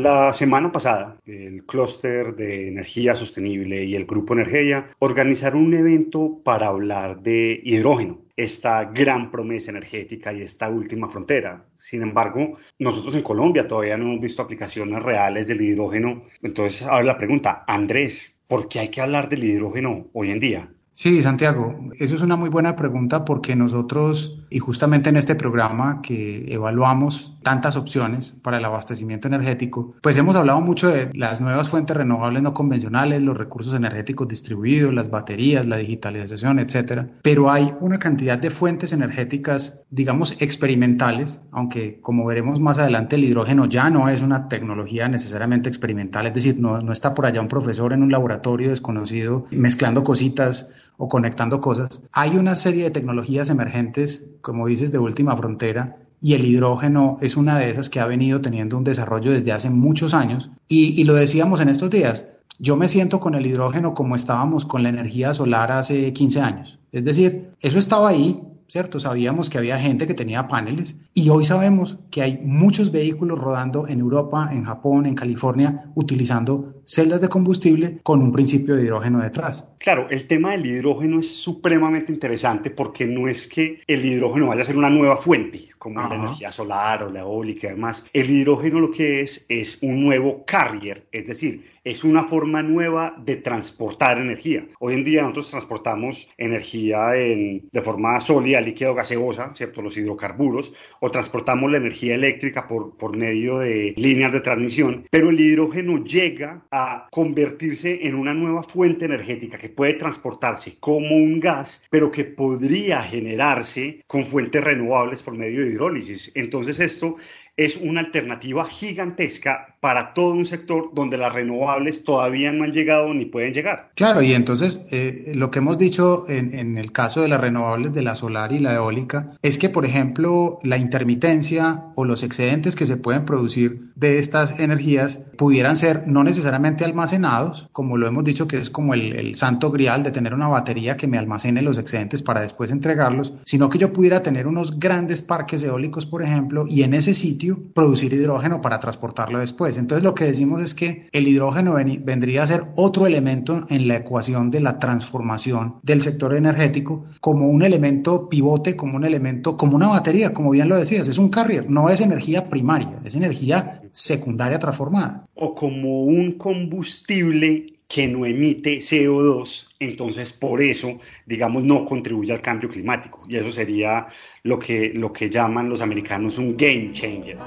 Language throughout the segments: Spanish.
La semana pasada, el clúster de energía sostenible y el grupo Energía organizaron un evento para hablar de hidrógeno, esta gran promesa energética y esta última frontera. Sin embargo, nosotros en Colombia todavía no hemos visto aplicaciones reales del hidrógeno. Entonces, ahora la pregunta, Andrés, ¿por qué hay que hablar del hidrógeno hoy en día? Sí, Santiago, eso es una muy buena pregunta porque nosotros, y justamente en este programa que evaluamos tantas opciones para el abastecimiento energético, pues hemos hablado mucho de las nuevas fuentes renovables no convencionales, los recursos energéticos distribuidos, las baterías, la digitalización, etcétera. Pero hay una cantidad de fuentes energéticas, digamos, experimentales, aunque como veremos más adelante, el hidrógeno ya no es una tecnología necesariamente experimental, es decir, no, no está por allá un profesor en un laboratorio desconocido mezclando cositas o conectando cosas. Hay una serie de tecnologías emergentes, como dices, de última frontera, y el hidrógeno es una de esas que ha venido teniendo un desarrollo desde hace muchos años. Y, y, lo decíamos en estos días, yo me siento con el hidrógeno como estábamos con la energía solar hace 15 años. Es decir, eso estaba ahí, ¿cierto? Sabíamos que había gente que tenía paneles y hoy sabemos que hay muchos vehículos rodando en Europa, en Japón, en California, utilizando celdas de combustible con un principio de hidrógeno detrás. Claro, el tema del hidrógeno es supremamente interesante porque no es que el hidrógeno vaya a ser una nueva fuente, como la energía solar o la eólica y demás. El hidrógeno lo que es es un nuevo carrier, es decir, es una forma nueva de transportar energía. Hoy en día nosotros transportamos energía en, de forma sólida, líquida o gaseosa, ¿cierto? Los hidrocarburos, o transportamos la energía eléctrica por, por medio de líneas de transmisión, pero el hidrógeno llega a convertirse en una nueva fuente energética que puede transportarse como un gas, pero que podría generarse con fuentes renovables por medio de hidrólisis. Entonces esto es una alternativa gigantesca para todo un sector donde las renovables todavía no han llegado ni pueden llegar. Claro, y entonces eh, lo que hemos dicho en, en, el caso de las renovables de la solar y la eólica es que, por ejemplo, la intermitencia o los excedentes que se pueden producir de estas energías pudieran ser no necesariamente almacenados, como lo hemos dicho que es como el, el santo grial de tener una batería que me almacene los excedentes para después entregarlos, sino que yo pudiera tener unos grandes parques eólicos, por ejemplo, y en ese sitio producir hidrógeno para transportarlo después. Entonces lo que decimos es que el hidrógeno vendría a ser otro elemento en la ecuación de la transformación del sector energético como un elemento pivote, como un elemento, como una batería, como bien lo decías, es un carrier, no es energía primaria, es energía secundaria transformada. O como un combustible que no emite CO2, entonces por eso, digamos, no contribuye al cambio climático. Y eso sería lo que, lo que llaman los americanos un game changer.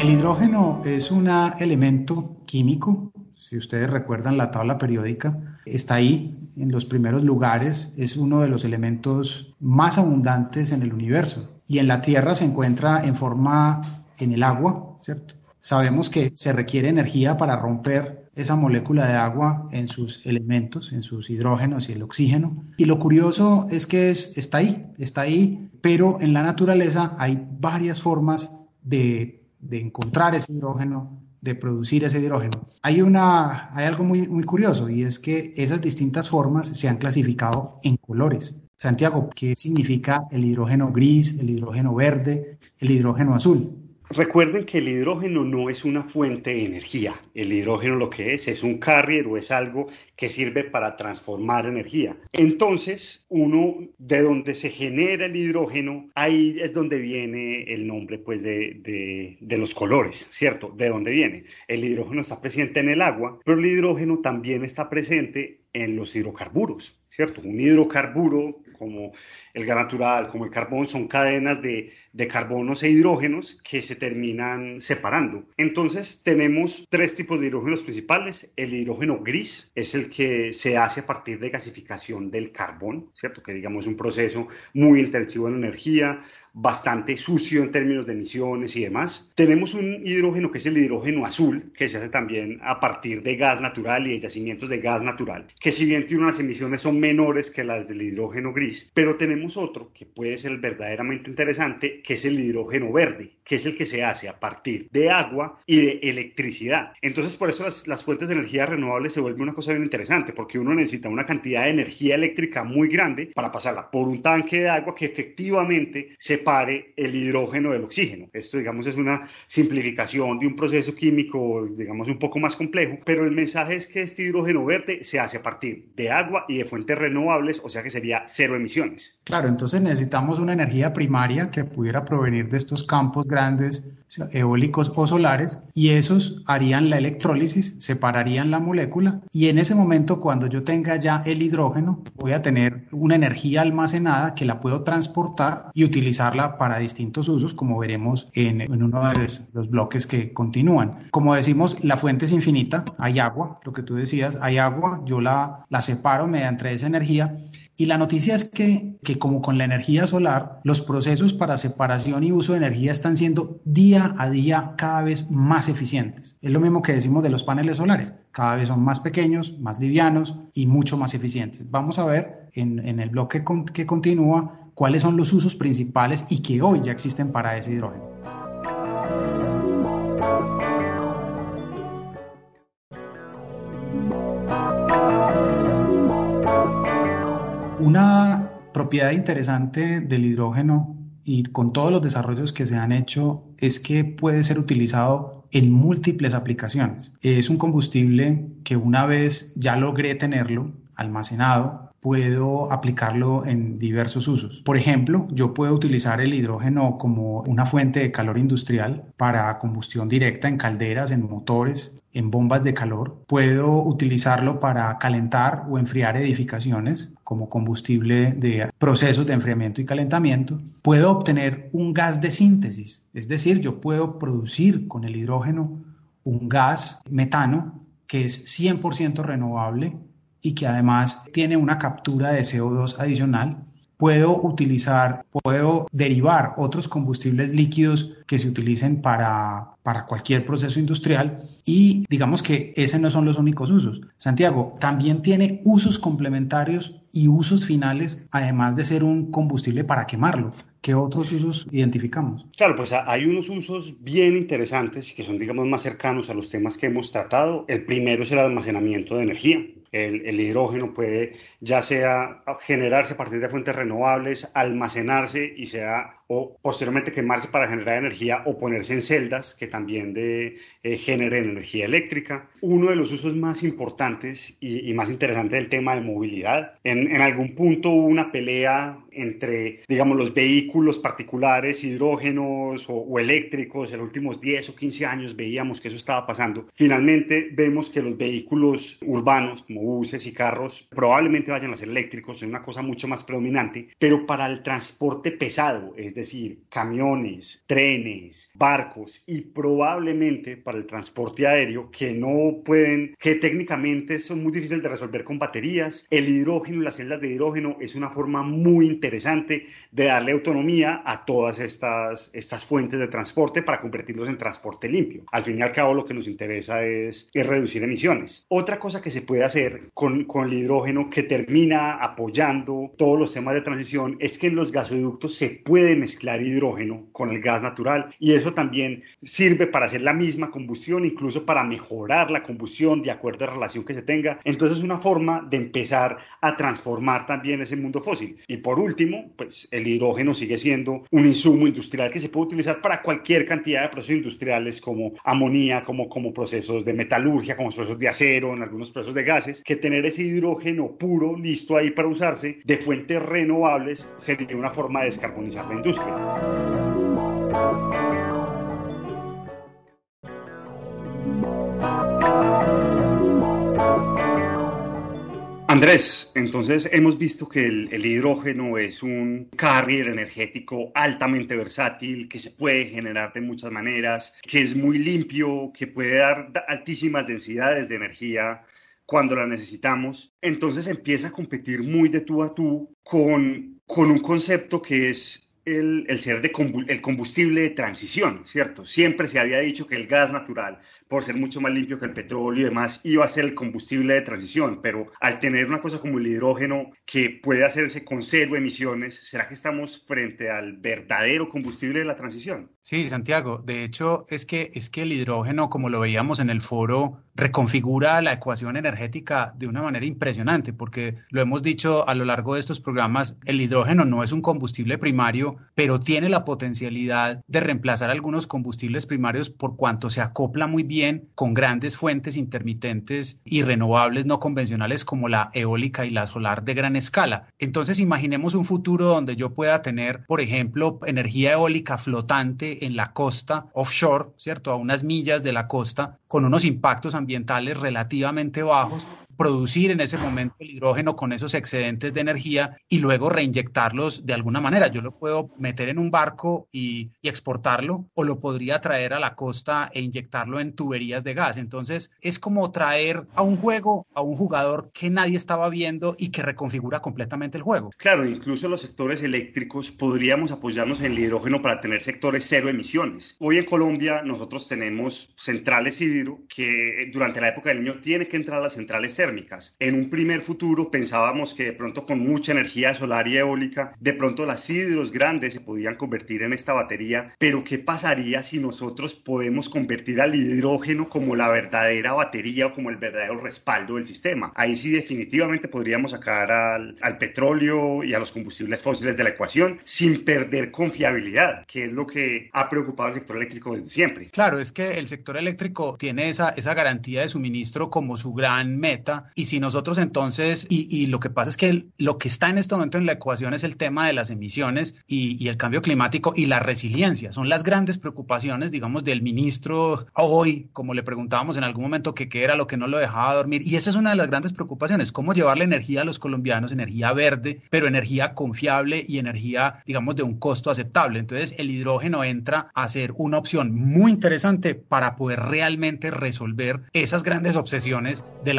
El hidrógeno es un elemento químico, si ustedes recuerdan la tabla periódica, está ahí en los primeros lugares, es uno de los elementos más abundantes en el universo y en la Tierra se encuentra en forma en el agua, ¿cierto? Sabemos que se requiere energía para romper esa molécula de agua en sus elementos, en sus hidrógenos y el oxígeno. Y lo curioso es que es, está ahí, está ahí, pero en la naturaleza hay varias formas de, de encontrar ese hidrógeno, de producir ese hidrógeno. Hay, una, hay algo muy, muy curioso y es que esas distintas formas se han clasificado en colores. Santiago, ¿qué significa el hidrógeno gris, el hidrógeno verde, el hidrógeno azul? Recuerden que el hidrógeno no es una fuente de energía. El hidrógeno lo que es es un carrier o es algo que sirve para transformar energía. Entonces, uno de donde se genera el hidrógeno, ahí es donde viene el nombre pues de, de, de los colores, ¿cierto? ¿De dónde viene? El hidrógeno está presente en el agua, pero el hidrógeno también está presente en los hidrocarburos, ¿cierto? Un hidrocarburo como el gas natural, como el carbón, son cadenas de, de carbonos e hidrógenos que se terminan separando. Entonces tenemos tres tipos de hidrógenos principales. El hidrógeno gris es el que se hace a partir de gasificación del carbón, ¿cierto? Que digamos es un proceso muy intensivo en energía, bastante sucio en términos de emisiones y demás. Tenemos un hidrógeno que es el hidrógeno azul, que se hace también a partir de gas natural y de yacimientos de gas natural, que si bien tiene unas emisiones son menores que las del hidrógeno gris, pero tenemos otro que puede ser verdaderamente interesante, que es el hidrógeno verde, que es el que se hace a partir de agua y de electricidad. Entonces, por eso las, las fuentes de energía renovables se vuelven una cosa bien interesante, porque uno necesita una cantidad de energía eléctrica muy grande para pasarla por un tanque de agua que efectivamente se separe el hidrógeno del oxígeno. Esto, digamos, es una simplificación de un proceso químico, digamos, un poco más complejo, pero el mensaje es que este hidrógeno verde se hace a partir de agua y de fuentes renovables, o sea que sería cero Claro, entonces necesitamos una energía primaria que pudiera provenir de estos campos grandes eólicos o solares y esos harían la electrólisis, separarían la molécula y en ese momento cuando yo tenga ya el hidrógeno voy a tener una energía almacenada que la puedo transportar y utilizar para distintos usos, como veremos en, uno de los, bloques que continúan. Como decimos, la fuente es infinita, hay agua, lo que tú decías, hay agua, yo la, la separo mediante esa energía y la noticia es que, que, como con la energía solar, los procesos para separación y uso de energía están siendo día a día cada vez más eficientes. Es lo mismo que decimos de los paneles solares. Cada vez son más pequeños, más livianos y mucho más eficientes. Vamos a ver en, el bloque que continúa cuáles son los usos principales y que hoy ya existen para ese hidrógeno. Una propiedad interesante del hidrógeno y con todos los desarrollos que se han hecho es que puede ser utilizado en múltiples aplicaciones. Es un combustible que una vez ya logré tenerlo almacenado, puedo aplicarlo en diversos usos. Por ejemplo, yo puedo utilizar el hidrógeno como una fuente de calor industrial para combustión directa en calderas, en motores, en bombas de calor. Puedo utilizarlo para calentar o enfriar edificaciones como combustible de procesos de enfriamiento y calentamiento. Puedo obtener un gas de síntesis, es decir, yo puedo producir con el hidrógeno un gas metano que es 100% renovable y que además tiene una captura de CO2 adicional, puedo utilizar, puedo derivar otros combustibles líquidos que se utilicen para, para cualquier proceso industrial y digamos que esos no son los únicos usos. Santiago también tiene usos complementarios y usos finales, además de ser un combustible para quemarlo. ¿Qué otros usos identificamos? Claro, pues hay unos usos bien interesantes y que son, digamos, más cercanos a los temas que hemos tratado. El primero es el almacenamiento de energía. El, hidrógeno puede ya sea generarse a partir de fuentes renovables, almacenarse y sea o posteriormente quemarse para generar energía o ponerse en celdas que también de, eh, generen energía eléctrica. Uno de los usos más importantes y, más interesantes del tema de movilidad. En, algún punto hubo una pelea entre, digamos, los vehículos particulares, hidrógenos o, o, eléctricos. En los últimos 10 o 15 años veíamos que eso estaba pasando. Finalmente vemos que los vehículos urbanos, como buses y carros, probablemente vayan a ser eléctricos, es una cosa mucho más predominante, pero para el transporte pesado, es decir, camiones, trenes, barcos y probablemente para el transporte aéreo que no pueden, que técnicamente son muy difíciles de resolver con baterías. El hidrógeno las celdas de hidrógeno es una forma muy interesante de darle autonomía a todas estas, estas fuentes de transporte para convertirlos en transporte limpio. Al fin y al cabo lo que nos interesa es, es reducir emisiones. Otra cosa que se puede hacer con, con el hidrógeno que termina apoyando todos los temas de transición es que en los gasoductos se pueden mezclar hidrógeno con el gas natural y eso también sirve para hacer la misma combustión, incluso para mejorar la combustión de acuerdo a la relación que se tenga. Entonces es una forma de empezar a transformar también ese mundo fósil. Y por último, pues el hidrógeno sigue siendo un insumo industrial que se puede utilizar para cualquier cantidad de procesos industriales como amonía, como, como procesos de metalurgia, como procesos de acero, en algunos procesos de gases, que tener ese hidrógeno puro listo ahí para usarse de fuentes renovables sería una forma de descarbonizar la industria. Andrés, entonces hemos visto que el, hidrógeno es un carrier energético altamente versátil, que se puede generar de muchas maneras, que es muy limpio, que puede dar altísimas densidades de energía cuando la necesitamos. Entonces empieza a competir muy de tú a tú con, con un concepto que es el, ser de el combustible de transición, ¿cierto? Siempre se había dicho que el gas natural, por ser mucho más limpio que el petróleo y demás, iba a ser el combustible de transición, pero al tener una cosa como el hidrógeno que puede hacerse con cero emisiones, ¿será que estamos frente al verdadero combustible de la transición? Sí, Santiago, de hecho es que, es que el hidrógeno, como lo veíamos en el foro, reconfigura la ecuación energética de una manera impresionante, porque lo hemos dicho a lo largo de estos programas, el hidrógeno no es un combustible primario, pero tiene la potencialidad de reemplazar algunos combustibles primarios por cuanto se acopla muy bien con grandes fuentes intermitentes y renovables no convencionales como la eólica y la solar de gran escala. Entonces imaginemos un futuro donde yo pueda tener, por ejemplo, energía eólica flotante en la costa offshore, ¿cierto? A unas millas de la costa, con unos impactos ambientales relativamente bajos producir en ese momento el hidrógeno con esos excedentes de energía y luego reinyectarlos de alguna manera. Yo lo puedo meter en un barco y, exportarlo o lo podría traer a la costa e inyectarlo en tuberías de gas. Entonces es como traer a un juego a un jugador que nadie estaba viendo y que reconfigura completamente el juego. Claro, incluso los sectores eléctricos podríamos apoyarnos en el hidrógeno para tener sectores cero emisiones. Hoy en Colombia nosotros tenemos centrales hidro que durante la época del niño tiene que entrar a las centrales En un primer futuro pensábamos que de pronto con mucha energía solar y eólica, de pronto las hidros grandes se podían convertir en esta batería, pero ¿qué pasaría si nosotros podemos convertir al hidrógeno como la verdadera batería o como el verdadero respaldo del sistema? Ahí sí definitivamente podríamos sacar al, al petróleo y a los combustibles fósiles de la ecuación sin perder confiabilidad, que es lo que ha preocupado al sector eléctrico desde siempre. Claro, es que el sector eléctrico tiene esa, esa garantía de suministro como su gran meta y si nosotros entonces, y, lo que pasa es que lo que está en este momento en la ecuación es el tema de las emisiones y, el cambio climático y la resiliencia. Son las grandes preocupaciones, digamos, del ministro hoy, como le preguntábamos en algún momento que qué era lo que no lo dejaba dormir. Y esa es una de las grandes preocupaciones, cómo llevarle energía a los colombianos, energía verde, pero energía confiable y energía, digamos, de un costo aceptable. Entonces, el hidrógeno entra a ser una opción muy interesante para poder realmente resolver esas grandes obsesiones del